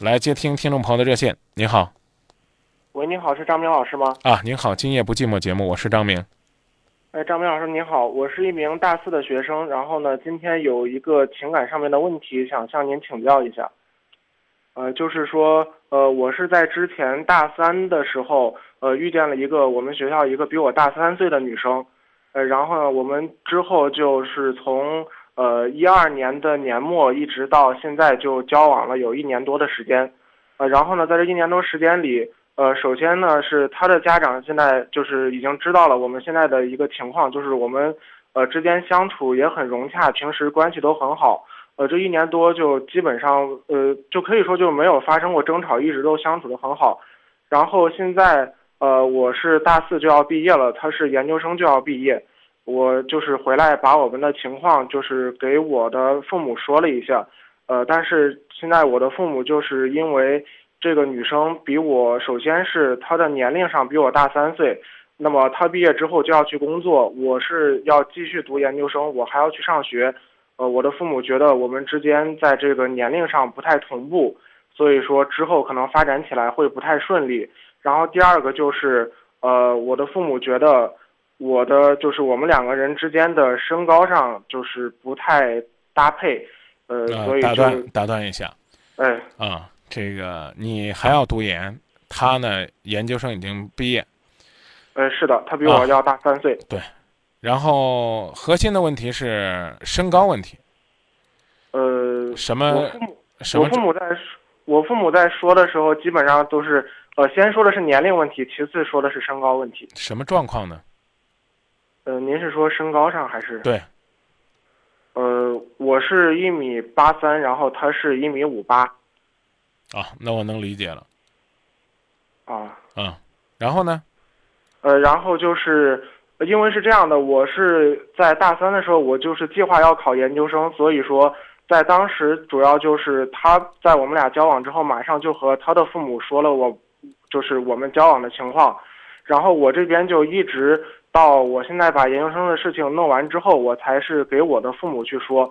来接听听众朋友的热线。您好，喂，您好，是张明老师吗？啊，您好，今夜不寂寞节目，我是张明。哎，张明老师您好，我是一名大四的学生，然后呢，今天有一个情感上面的问题想向您请教一下。呃，就是说，呃，我是在之前大三的时候，呃，遇见了一个我们学校一个比我大三岁的女生，呃，然后呢，我们之后就是从呃一二年的年末一直到现在就交往了有一年多的时间，呃，然后呢，在这一年多时间里。呃，首先呢，是他的家长现在就是已经知道了我们现在的一个情况，就是我们呃之间相处也很融洽，平时关系都很好。呃，这一年多就基本上呃就可以说就没有发生过争吵，一直都相处的很好。然后现在呃我是大四就要毕业了，他是研究生就要毕业，我就是回来把我们的情况就是给我的父母说了一下，呃，但是现在我的父母就是因为。这个女生比我，首先是她的年龄上比我大三岁，那么她毕业之后就要去工作，我是要继续读研究生，我还要去上学，呃，我的父母觉得我们之间在这个年龄上不太同步，所以说之后可能发展起来会不太顺利。然后第二个就是，呃，我的父母觉得我的就是我们两个人之间的身高上就是不太搭配，呃，所以打断打断一下，哎，啊。这个你还要读研，他呢研究生已经毕业。呃，是的，他比我要大三岁。对，然后核心的问题是身高问题。呃，什么？我父母，我父母在，我父母在说的时候，基本上都是呃，先说的是年龄问题，其次说的是身高问题。什么状况呢？呃，您是说身高上还是？对。呃，我是一米八三，然后他是一米五八。啊，那我能理解了。啊，嗯，然后呢？呃，然后就是因为是这样的，我是在大三的时候，我就是计划要考研究生，所以说在当时主要就是他在我们俩交往之后，马上就和他的父母说了我，就是我们交往的情况，然后我这边就一直到我现在把研究生的事情弄完之后，我才是给我的父母去说。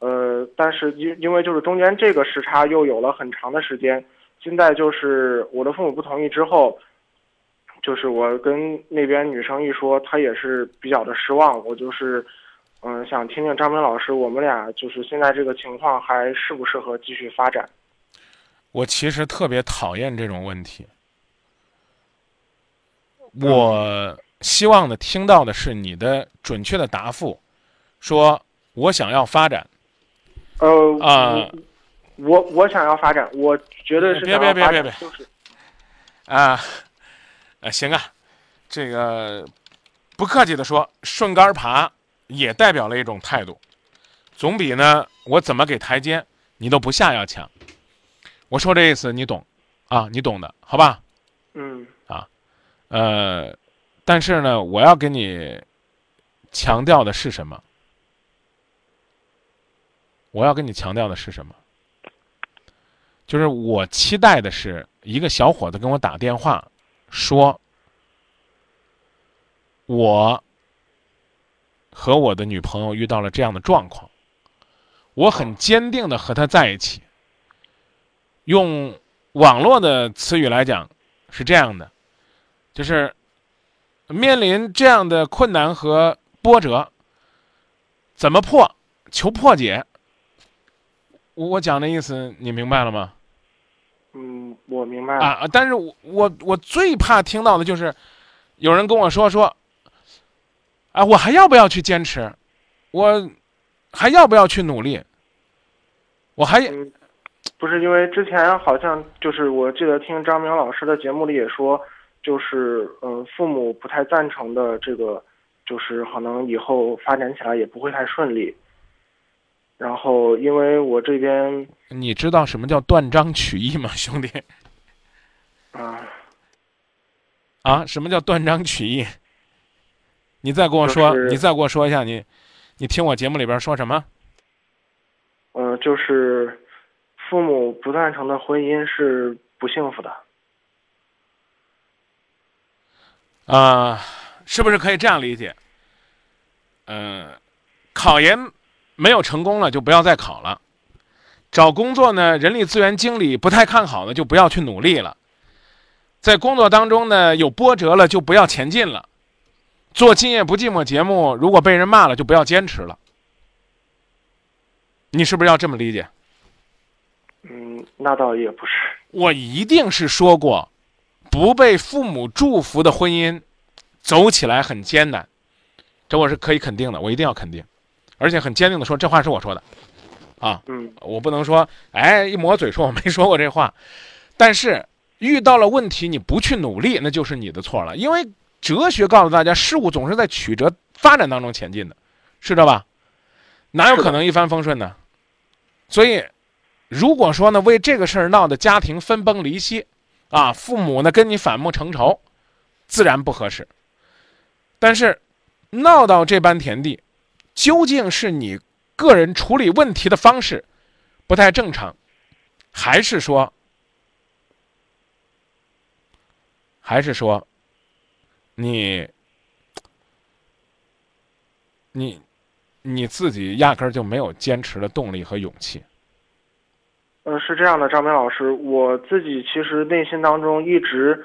呃，但是因因为就是中间这个时差又有了很长的时间，现在就是我的父母不同意之后，就是我跟那边女生一说，她也是比较的失望。我就是，嗯，想听听张明老师，我们俩就是现在这个情况还适不适合继续发展？我其实特别讨厌这种问题，我希望呢听到的是你的准确的答复，说我想要发展。呃啊，我我想要发展，我觉得是别别别别别，就是啊，啊行啊，这个不客气的说，顺杆爬也代表了一种态度，总比呢我怎么给台阶你都不下要强。我说这意思你懂啊，你懂的好吧？嗯啊，呃，但是呢，我要跟你强调的是什么？我要跟你强调的是什么？就是我期待的是一个小伙子跟我打电话，说，我和我的女朋友遇到了这样的状况，我很坚定的和她在一起。用网络的词语来讲，是这样的，就是面临这样的困难和波折，怎么破？求破解。我我讲的意思你明白了吗？嗯，我明白了啊。但是我我我最怕听到的就是，有人跟我说说，啊，我还要不要去坚持？我还要不要去努力？我还不是因为之前好像就是我记得听张明老师的节目里也说，就是嗯，父母不太赞成的这个，就是可能以后发展起来也不会太顺利。然后，因为我这边，你知道什么叫断章取义吗，兄弟？啊啊！什么叫断章取义？你再跟我说，你再给我说一下，你你听我节目里边说什么？呃，就是父母不赞成的婚姻是不幸福的。啊，是不是可以这样理解？嗯，考研。没有成功了就不要再考了，找工作呢，人力资源经理不太看好的就不要去努力了，在工作当中呢有波折了就不要前进了，做《今夜不寂寞》节目如果被人骂了就不要坚持了，你是不是要这么理解？嗯，那倒也不是。我一定是说过，不被父母祝福的婚姻，走起来很艰难，这我是可以肯定的，我一定要肯定，而且很坚定的说，这话是我说的，啊，嗯我不能说，哎，一抹嘴说我没说过这话，但是遇到了问题你不去努力，那就是你的错了，因为哲学告诉大家，事物总是在曲折发展当中前进的，是这吧？哪有可能一帆风顺呢？所以。如果说呢，为这个事儿闹得家庭分崩离析，啊，父母呢跟你反目成仇，自然不合适。但是，闹到这般田地，究竟是你个人处理问题的方式不太正常，还是说，还是说，你，你，你自己压根儿就没有坚持的动力和勇气？呃，是这样的，张明老师，我自己其实内心当中一直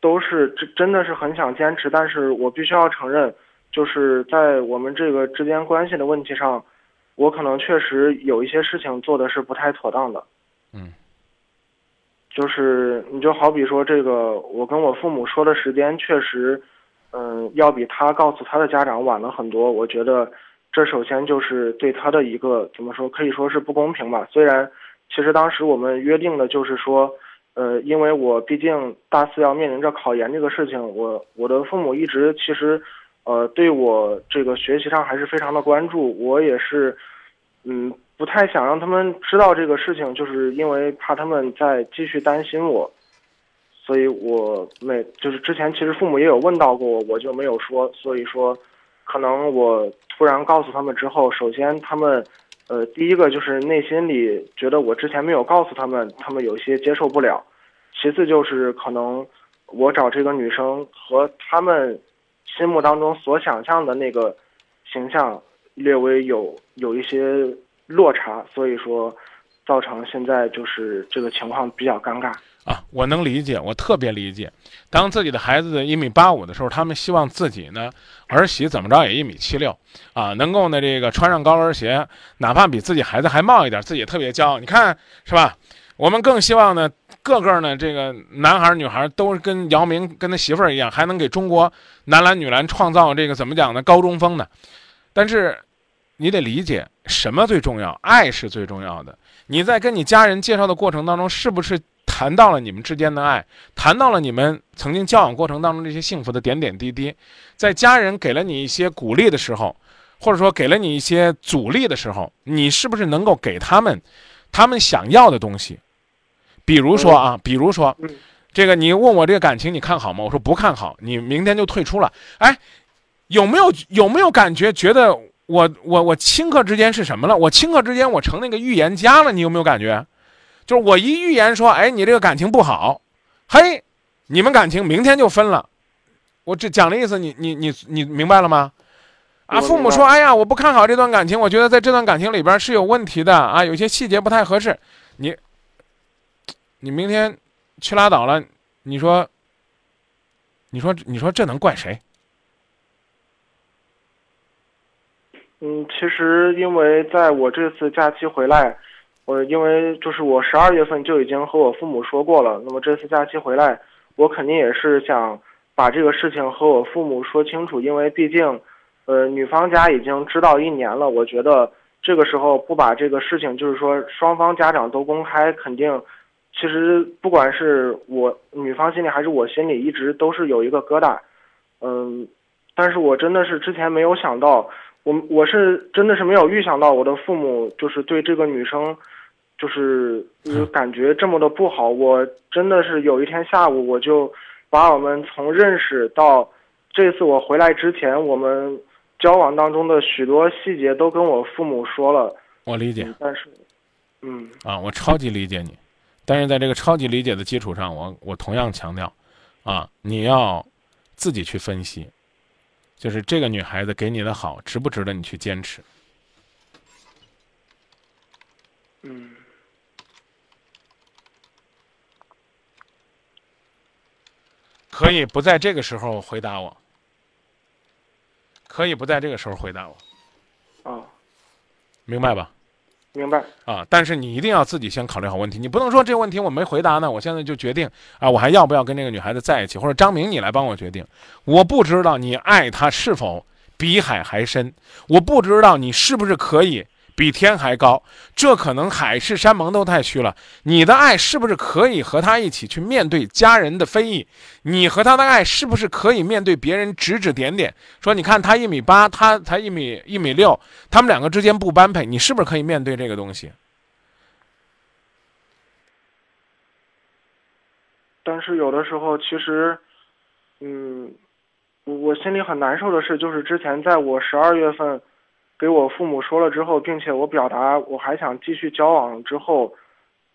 都是真真的是很想坚持，但是我必须要承认，就是在我们这个之间关系的问题上，我可能确实有一些事情做的是不太妥当的。嗯，就是你就好比说这个，我跟我父母说的时间确实，嗯，要比他告诉他的家长晚了很多。我觉得这首先就是对他的一个怎么说，可以说是不公平吧。虽然。其实当时我们约定的就是说，呃，因为我毕竟大四要面临着考研这个事情，我我的父母一直其实，呃，对我这个学习上还是非常的关注。我也是，嗯，不太想让他们知道这个事情，就是因为怕他们再继续担心我，所以我没就是之前其实父母也有问到过我，我就没有说。所以说，可能我突然告诉他们之后，首先他们。呃，第一个就是内心里觉得我之前没有告诉他们，他们有些接受不了；其次就是可能我找这个女生和他们心目当中所想象的那个形象略微有有一些落差，所以说造成现在就是这个情况比较尴尬。啊，我能理解，我特别理解。当自己的孩子一米八五的时候，他们希望自己呢儿媳怎么着也一米七六，啊，能够呢这个穿上高跟鞋，哪怕比自己孩子还冒一点，自己也特别骄傲。你看是吧？我们更希望呢个个呢这个男孩女孩都跟姚明跟他媳妇儿一样，还能给中国男篮女篮创造这个怎么讲呢高中锋呢？但是你得理解，什么最重要？爱是最重要的。你在跟你家人介绍的过程当中，是不是？谈到了你们之间的爱，谈到了你们曾经交往过程当中这些幸福的点点滴滴，在家人给了你一些鼓励的时候，或者说给了你一些阻力的时候，你是不是能够给他们他们想要的东西？比如说啊，比如说，这个你问我这个感情你看好吗？我说不看好，你明天就退出了。哎，有没有有没有感觉觉得我我我顷刻之间是什么了？我顷刻之间我成那个预言家了？你有没有感觉？就是我一预言说，哎，你这个感情不好，嘿，你们感情明天就分了。我这讲的意思，你你你你明白了吗？啊，父母说，哎呀，我不看好这段感情，我觉得在这段感情里边是有问题的啊，有些细节不太合适。你，你明天去拉倒了，你说，你说，你说这能怪谁？嗯，其实因为在我这次假期回来。我因为就是我十二月份就已经和我父母说过了，那么这次假期回来，我肯定也是想把这个事情和我父母说清楚，因为毕竟，呃，女方家已经知道一年了，我觉得这个时候不把这个事情就是说双方家长都公开，肯定，其实不管是我女方心里还是我心里，一直都是有一个疙瘩，嗯，但是我真的是之前没有想到，我我是真的是没有预想到我的父母就是对这个女生。就是感觉这么的不好，我真的是有一天下午，我就把我们从认识到这次我回来之前，我们交往当中的许多细节都跟我父母说了。我理解，但是，嗯啊，我超级理解你，但是在这个超级理解的基础上，我我同样强调，啊，你要自己去分析，就是这个女孩子给你的好，值不值得你去坚持？嗯，可以不在这个时候回答我，可以不在这个时候回答我。哦，明白吧？明白。啊，但是你一定要自己先考虑好问题，你不能说这个问题我没回答呢，我现在就决定啊，我还要不要跟这个女孩子在一起，或者张明你来帮我决定，我不知道你爱她是否比海还深，我不知道你是不是可以比天还高，这可能海誓山盟都太虚了。你的爱是不是可以和他一起去面对家人的非议？你和他的爱是不是可以面对别人指指点点，说你看他一米八，他才一米一米六，他们两个之间不般配，你是不是可以面对这个东西？但是有的时候，其实，嗯，我心里很难受的是，就是之前在我十二月份给我父母说了之后，并且我表达我还想继续交往之后，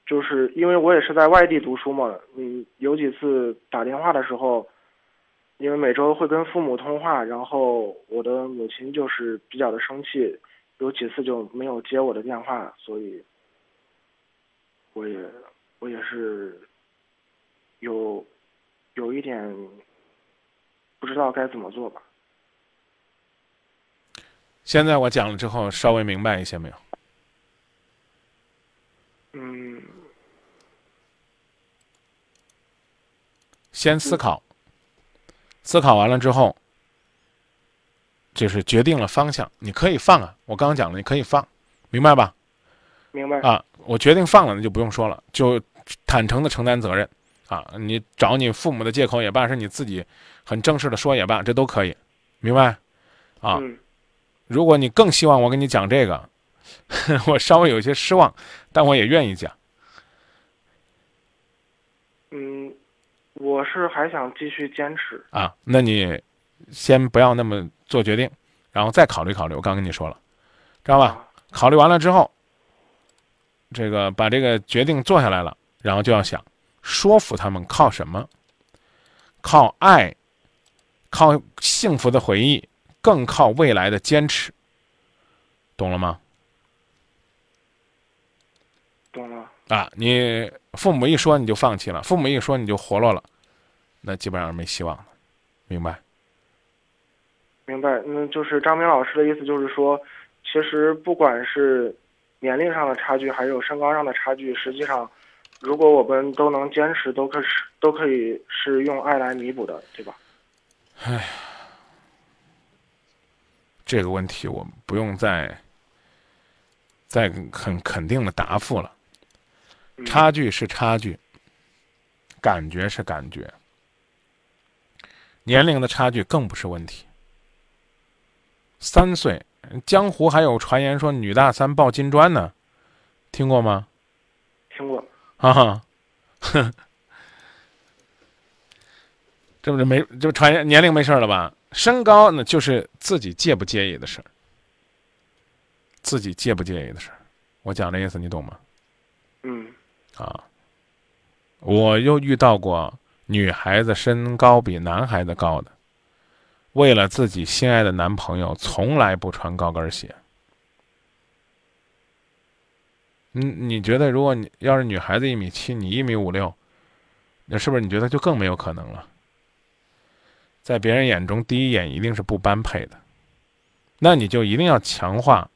就是因为我也是在外地读书嘛，嗯，有几次打电话的时候，因为每周会跟父母通话，然后我的母亲就是比较的生气，有几次就没有接我的电话，所以，我也我也是。有，有一点不知道该怎么做吧。现在我讲了之后，稍微明白一些没有？嗯。先思考，思考完了之后，就是决定了方向。你可以放啊，我刚刚讲了，你可以放，明白吧？明白。啊，我决定放了，那就不用说了，就坦诚的承担责任。啊，你找你父母的借口也罢，是你自己很正式的说也罢，这都可以，明白？啊，如果你更希望我跟你讲这个，我稍微有些失望，但我也愿意讲。嗯，我是还想继续坚持。啊，那你先不要那么做决定，然后再考虑考虑。我刚跟你说了，知道吧？考虑完了之后，这个把这个决定做下来了，然后就要想。说服他们靠什么？靠爱，靠幸福的回忆，更靠未来的坚持。懂了吗？懂了。啊，你父母一说你就放弃了，父母一说你就活络了，那基本上没希望了。明白？明白。嗯，就是张明老师的意思，就是说，其实不管是年龄上的差距，还有身高上的差距，实际上。如果我们都能坚持，都可是都可以是用爱来弥补的，对吧？哎，这个问题我们不用再再很肯定的答复了。差距是差距，感觉是感觉，年龄的差距更不是问题。三岁，江湖还有传言说女大三抱金砖呢，听过吗？听过。啊哈，哼，这不是没就传言年龄没事了吧？身高呢就是自己介不介意的事儿，自己介不介意的事儿。我讲的意思你懂吗？嗯。啊，我又遇到过女孩子身高比男孩子高的，为了自己心爱的男朋友，从来不穿高跟鞋。嗯，你觉得如果你要是女孩子一米七，你一米五六，那是不是你觉得就更没有可能了？在别人眼中，第一眼一定是不般配的，那你就一定要强化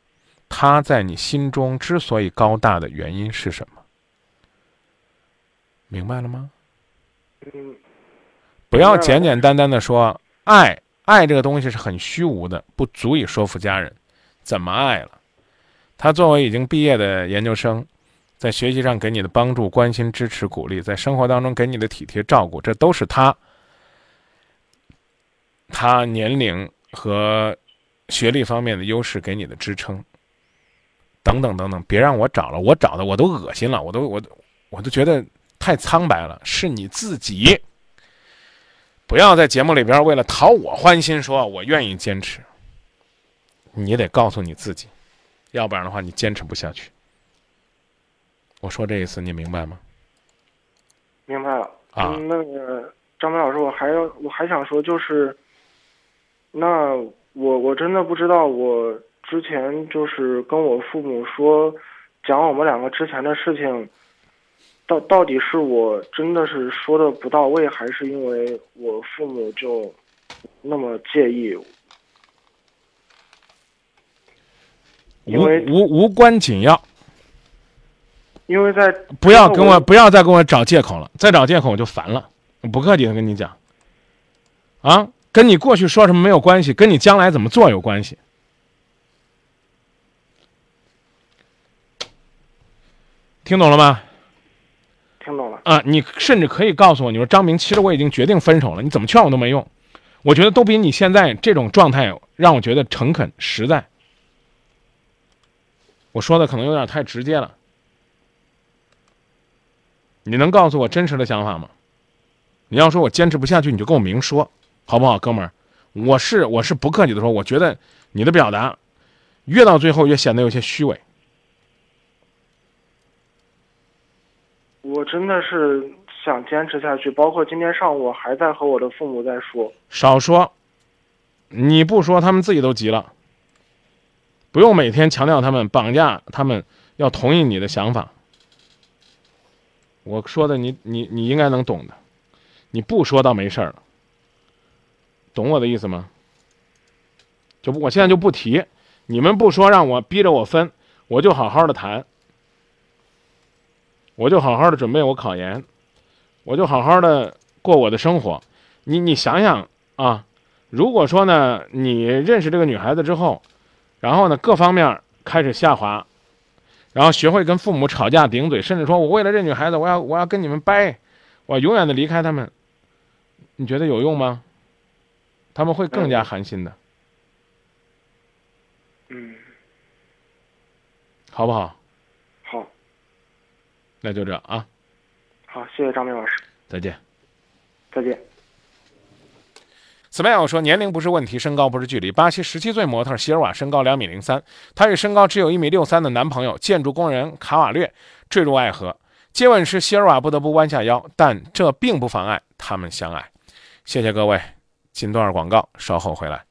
他在你心中之所以高大的原因是什么？明白了吗？嗯。不要简简单单的说爱，爱这个东西是很虚无的，不足以说服家人。怎么爱了？他作为已经毕业的研究生，在学习上给你的帮助、关心、支持、鼓励，在生活当中给你的体贴照顾，这都是他他年龄和学历方面的优势给你的支撑。等等等等，别让我找了，我找的我都恶心了，我都我我都觉得太苍白了。是你自己，不要在节目里边为了讨我欢心，说我愿意坚持，你得告诉你自己。要不然的话，你坚持不下去。我说这意思，你明白吗？明白了。啊，那个张明老师，我还要，我还想说，就是，那我我真的不知道，我之前就是跟我父母说，讲我们两个之前的事情，到到到底是我真的是说的不到位，还是因为我父母就那么介意？因无为无无关紧要，因为在不要跟我不要再跟我找借口了，再找借口我就烦了。不客气的跟你讲，啊，跟你过去说什么没有关系，跟你将来怎么做有关系。听懂了吗？听懂了。啊，你甚至可以告诉我，你说张明，其实我已经决定分手了，你怎么劝我都没用。我觉得都比你现在这种状态让我觉得诚恳实在。我说的可能有点太直接了，你能告诉我真实的想法吗？你要说我坚持不下去，你就跟我明说，好不好，哥们儿？我是我是不客气的说，我觉得你的表达越到最后越显得有些虚伪。我真的是想坚持下去，包括今天上午我还在和我的父母在说。少说，你不说，他们自己都急了。不用每天强调他们，绑架他们，要同意你的想法。我说的你你你应该能懂的，你不说倒没事儿了。懂我的意思吗？就我现在就不提，你们不说让我逼着我分，我就好好的谈，我就好好的准备我考研，我就好好的过我的生活。你你想想啊，如果说呢，你认识这个女孩子之后，然后呢，各方面开始下滑，然后学会跟父母吵架顶嘴，甚至说我为了这女孩子，我要我要跟你们掰，我永远的离开他们，你觉得有用吗？他们会更加寒心的，嗯，好不好？好，那就这啊，好，谢谢张明老师，再见。再见。Smile 说：“年龄不是问题，身高不是距离。巴西十七岁模特席尔瓦身高两米零三，她与身高只有一米六三的男朋友建筑工人卡瓦略坠入爱河。接吻时，席尔瓦不得不弯下腰，但这并不妨碍他们相爱。”谢谢各位，进段广告，稍后回来。